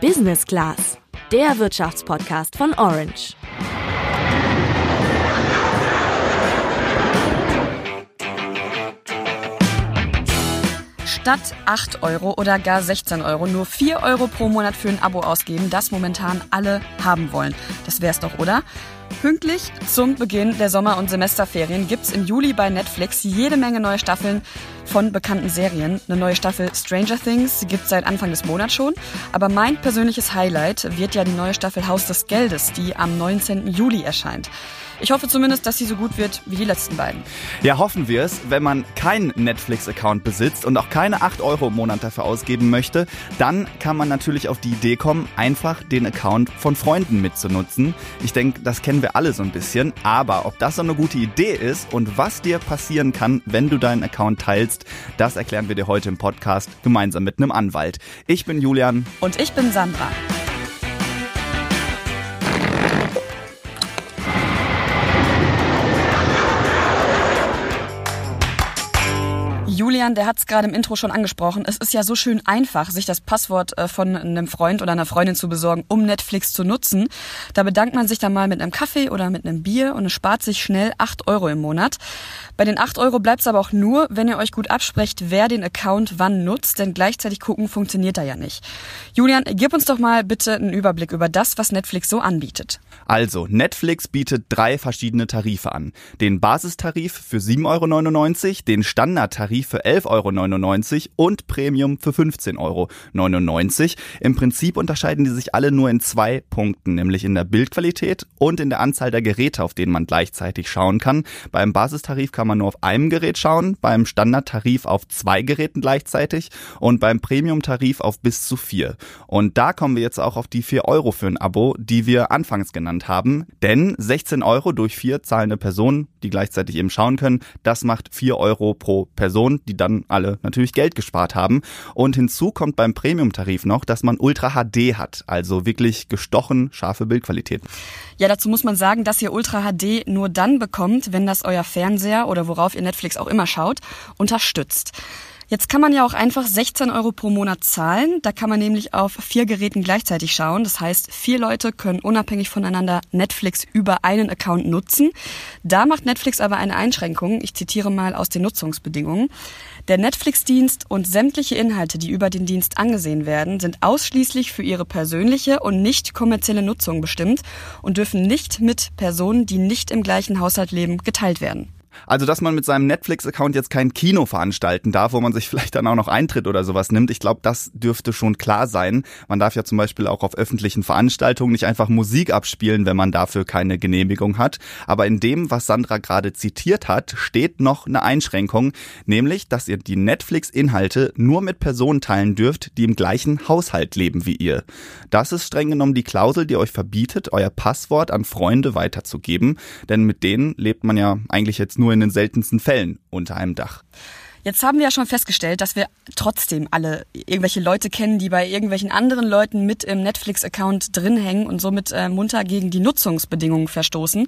Business Class, der Wirtschaftspodcast von Orange. Statt 8 Euro oder gar 16 Euro nur 4 Euro pro Monat für ein Abo ausgeben, das momentan alle haben wollen. Das wär's doch, oder? Pünktlich zum Beginn der Sommer- und Semesterferien gibt's im Juli bei Netflix jede Menge neue Staffeln von bekannten Serien. Eine neue Staffel Stranger Things gibt's seit Anfang des Monats schon. Aber mein persönliches Highlight wird ja die neue Staffel Haus des Geldes, die am 19. Juli erscheint. Ich hoffe zumindest, dass sie so gut wird wie die letzten beiden. Ja, hoffen wir es. Wenn man keinen Netflix-Account besitzt und auch keine 8 Euro im Monat dafür ausgeben möchte, dann kann man natürlich auf die Idee kommen, einfach den Account von Freunden mitzunutzen. Ich denke, das kennen wir alle so ein bisschen. Aber ob das so eine gute Idee ist und was dir passieren kann, wenn du deinen Account teilst, das erklären wir dir heute im Podcast gemeinsam mit einem Anwalt. Ich bin Julian. Und ich bin Sandra. Julian, der hat es gerade im Intro schon angesprochen. Es ist ja so schön einfach, sich das Passwort äh, von einem Freund oder einer Freundin zu besorgen, um Netflix zu nutzen. Da bedankt man sich dann mal mit einem Kaffee oder mit einem Bier und es spart sich schnell 8 Euro im Monat. Bei den 8 Euro bleibt es aber auch nur, wenn ihr euch gut absprecht, wer den Account wann nutzt, denn gleichzeitig gucken funktioniert da ja nicht. Julian, gib uns doch mal bitte einen Überblick über das, was Netflix so anbietet. Also, Netflix bietet drei verschiedene Tarife an. Den Basistarif für 7,99 Euro, den Standardtarif für 11,99 Euro und Premium für 15,99 Euro. Im Prinzip unterscheiden die sich alle nur in zwei Punkten, nämlich in der Bildqualität und in der Anzahl der Geräte, auf denen man gleichzeitig schauen kann. Beim Basistarif kann man nur auf einem Gerät schauen, beim Standardtarif auf zwei Geräten gleichzeitig und beim Premium-Tarif auf bis zu vier. Und da kommen wir jetzt auch auf die 4 Euro für ein Abo, die wir anfangs genannt haben. Denn 16 Euro durch vier zahlende Personen, die gleichzeitig eben schauen können, das macht 4 Euro pro Person die dann alle natürlich Geld gespart haben. Und hinzu kommt beim Premium-Tarif noch, dass man Ultra HD hat, also wirklich gestochen scharfe Bildqualität. Ja, dazu muss man sagen, dass ihr Ultra HD nur dann bekommt, wenn das euer Fernseher oder worauf ihr Netflix auch immer schaut, unterstützt. Jetzt kann man ja auch einfach 16 Euro pro Monat zahlen. Da kann man nämlich auf vier Geräten gleichzeitig schauen. Das heißt, vier Leute können unabhängig voneinander Netflix über einen Account nutzen. Da macht Netflix aber eine Einschränkung. Ich zitiere mal aus den Nutzungsbedingungen. Der Netflix-Dienst und sämtliche Inhalte, die über den Dienst angesehen werden, sind ausschließlich für ihre persönliche und nicht kommerzielle Nutzung bestimmt und dürfen nicht mit Personen, die nicht im gleichen Haushalt leben, geteilt werden. Also, dass man mit seinem Netflix-Account jetzt kein Kino veranstalten darf, wo man sich vielleicht dann auch noch Eintritt oder sowas nimmt, ich glaube, das dürfte schon klar sein. Man darf ja zum Beispiel auch auf öffentlichen Veranstaltungen nicht einfach Musik abspielen, wenn man dafür keine Genehmigung hat. Aber in dem, was Sandra gerade zitiert hat, steht noch eine Einschränkung, nämlich, dass ihr die Netflix-Inhalte nur mit Personen teilen dürft, die im gleichen Haushalt leben wie ihr. Das ist streng genommen die Klausel, die euch verbietet, euer Passwort an Freunde weiterzugeben, denn mit denen lebt man ja eigentlich jetzt nur in den seltensten Fällen unter einem Dach. Jetzt haben wir ja schon festgestellt, dass wir trotzdem alle irgendwelche Leute kennen, die bei irgendwelchen anderen Leuten mit im Netflix-Account drin hängen und somit äh, munter gegen die Nutzungsbedingungen verstoßen.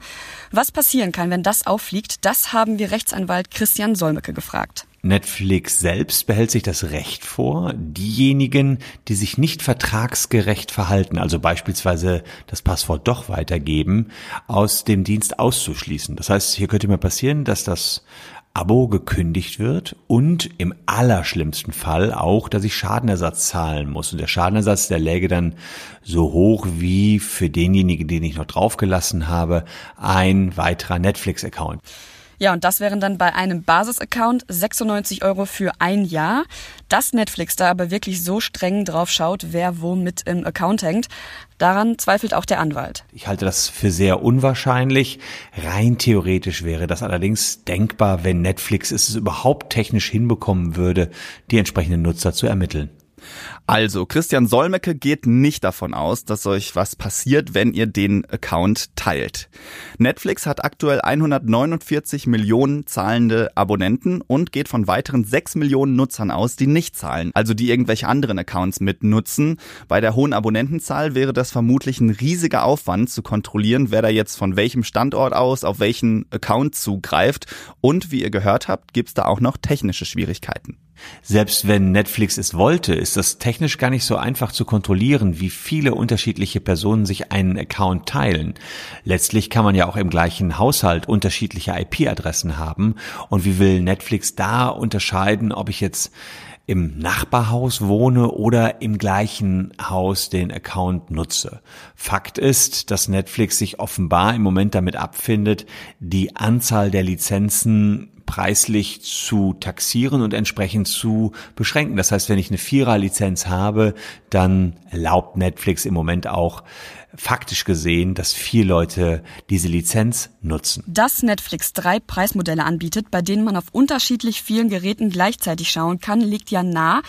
Was passieren kann, wenn das auffliegt, das haben wir Rechtsanwalt Christian Solmecke gefragt. Netflix selbst behält sich das Recht vor, diejenigen, die sich nicht vertragsgerecht verhalten, also beispielsweise das Passwort doch weitergeben, aus dem Dienst auszuschließen. Das heißt, hier könnte mir passieren, dass das Abo gekündigt wird und im allerschlimmsten Fall auch, dass ich Schadenersatz zahlen muss. Und der Schadenersatz, der läge dann so hoch wie für denjenigen, den ich noch draufgelassen habe, ein weiterer Netflix-Account. Ja, und das wären dann bei einem Basis-Account 96 Euro für ein Jahr. Dass Netflix da aber wirklich so streng drauf schaut, wer wo mit im Account hängt, daran zweifelt auch der Anwalt. Ich halte das für sehr unwahrscheinlich. Rein theoretisch wäre das allerdings denkbar, wenn Netflix es überhaupt technisch hinbekommen würde, die entsprechenden Nutzer zu ermitteln. Also, Christian Solmecke geht nicht davon aus, dass euch was passiert, wenn ihr den Account teilt. Netflix hat aktuell 149 Millionen zahlende Abonnenten und geht von weiteren 6 Millionen Nutzern aus, die nicht zahlen, also die irgendwelche anderen Accounts mitnutzen. Bei der hohen Abonnentenzahl wäre das vermutlich ein riesiger Aufwand zu kontrollieren, wer da jetzt von welchem Standort aus auf welchen Account zugreift. Und wie ihr gehört habt, gibt's da auch noch technische Schwierigkeiten. Selbst wenn Netflix es wollte, ist das technisch gar nicht so einfach zu kontrollieren, wie viele unterschiedliche Personen sich einen Account teilen. Letztlich kann man ja auch im gleichen Haushalt unterschiedliche IP-Adressen haben. Und wie will Netflix da unterscheiden, ob ich jetzt im Nachbarhaus wohne oder im gleichen Haus den Account nutze. Fakt ist, dass Netflix sich offenbar im Moment damit abfindet, die Anzahl der Lizenzen preislich zu taxieren und entsprechend zu beschränken. Das heißt, wenn ich eine Vierer-Lizenz habe, dann erlaubt Netflix im Moment auch faktisch gesehen, dass vier Leute diese Lizenz nutzen. Dass Netflix drei Preismodelle anbietet, bei denen man auf unterschiedlich vielen Geräten gleichzeitig schauen kann, liegt ja nah,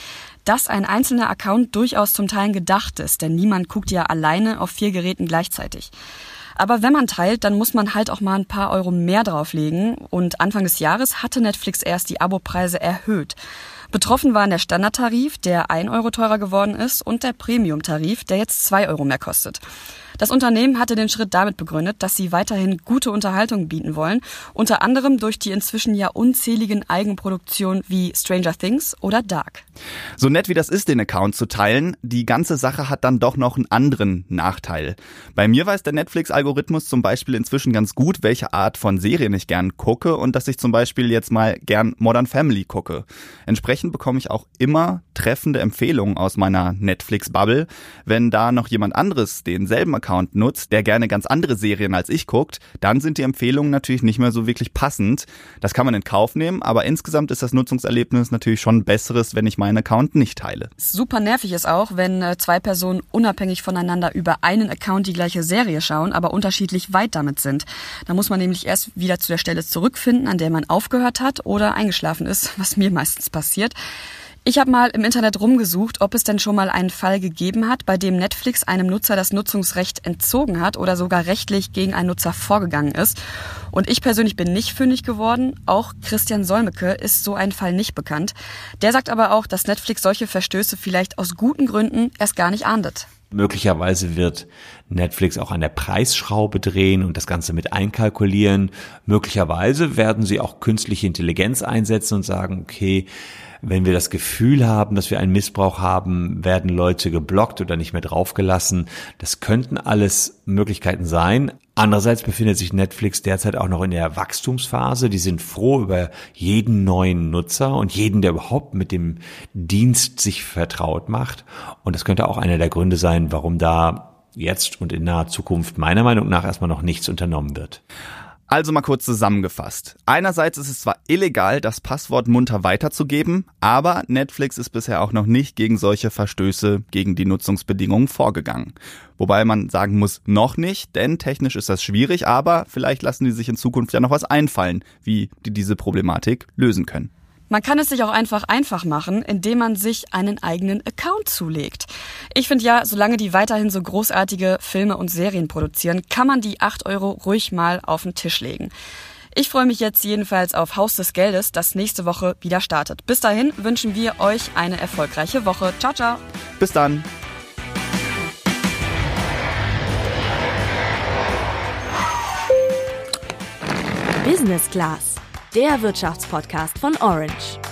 dass ein einzelner Account durchaus zum Teil gedacht ist, denn niemand guckt ja alleine auf vier Geräten gleichzeitig. Aber wenn man teilt, dann muss man halt auch mal ein paar Euro mehr drauflegen. Und Anfang des Jahres hatte Netflix erst die Abopreise erhöht. Betroffen waren der Standardtarif, der 1 Euro teurer geworden ist, und der Premium-Tarif, der jetzt 2 Euro mehr kostet. Das Unternehmen hatte den Schritt damit begründet, dass sie weiterhin gute Unterhaltung bieten wollen, unter anderem durch die inzwischen ja unzähligen Eigenproduktionen wie Stranger Things oder Dark. So nett wie das ist, den Account zu teilen, die ganze Sache hat dann doch noch einen anderen Nachteil. Bei mir weiß der Netflix-Algorithmus zum Beispiel inzwischen ganz gut, welche Art von Serien ich gern gucke und dass ich zum Beispiel jetzt mal gern Modern Family gucke. Entsprechend bekomme ich auch immer treffende Empfehlungen aus meiner Netflix-Bubble. Wenn da noch jemand anderes denselben Account nutzt, der gerne ganz andere Serien als ich guckt, dann sind die Empfehlungen natürlich nicht mehr so wirklich passend. Das kann man in Kauf nehmen, aber insgesamt ist das Nutzungserlebnis natürlich schon besseres, wenn ich meinen Account nicht teile. Super nervig ist auch, wenn äh, zwei Personen unabhängig voneinander über einen Account die gleiche Serie schauen, aber unterschiedlich weit damit sind. Da muss man nämlich erst wieder zu der Stelle zurückfinden, an der man aufgehört hat oder eingeschlafen ist, was mir meistens passiert. Ich habe mal im Internet rumgesucht, ob es denn schon mal einen Fall gegeben hat, bei dem Netflix einem Nutzer das Nutzungsrecht entzogen hat oder sogar rechtlich gegen einen Nutzer vorgegangen ist. Und ich persönlich bin nicht fündig geworden. Auch Christian Solmecke ist so ein Fall nicht bekannt. Der sagt aber auch, dass Netflix solche Verstöße vielleicht aus guten Gründen erst gar nicht ahndet. Möglicherweise wird Netflix auch an der Preisschraube drehen und das Ganze mit einkalkulieren. Möglicherweise werden sie auch künstliche Intelligenz einsetzen und sagen, okay, wenn wir das Gefühl haben, dass wir einen Missbrauch haben, werden Leute geblockt oder nicht mehr draufgelassen. Das könnten alles Möglichkeiten sein. Andererseits befindet sich Netflix derzeit auch noch in der Wachstumsphase. Die sind froh über jeden neuen Nutzer und jeden, der überhaupt mit dem Dienst sich vertraut macht. Und das könnte auch einer der Gründe sein, warum da jetzt und in naher Zukunft meiner Meinung nach erstmal noch nichts unternommen wird. Also mal kurz zusammengefasst. Einerseits ist es zwar illegal, das Passwort munter weiterzugeben, aber Netflix ist bisher auch noch nicht gegen solche Verstöße gegen die Nutzungsbedingungen vorgegangen. Wobei man sagen muss, noch nicht, denn technisch ist das schwierig, aber vielleicht lassen die sich in Zukunft ja noch was einfallen, wie die diese Problematik lösen können. Man kann es sich auch einfach einfach machen, indem man sich einen eigenen Account zulegt. Ich finde ja, solange die weiterhin so großartige Filme und Serien produzieren, kann man die 8 Euro ruhig mal auf den Tisch legen. Ich freue mich jetzt jedenfalls auf Haus des Geldes, das nächste Woche wieder startet. Bis dahin wünschen wir euch eine erfolgreiche Woche. Ciao, ciao. Bis dann. Business Class der Wirtschaftspodcast von Orange.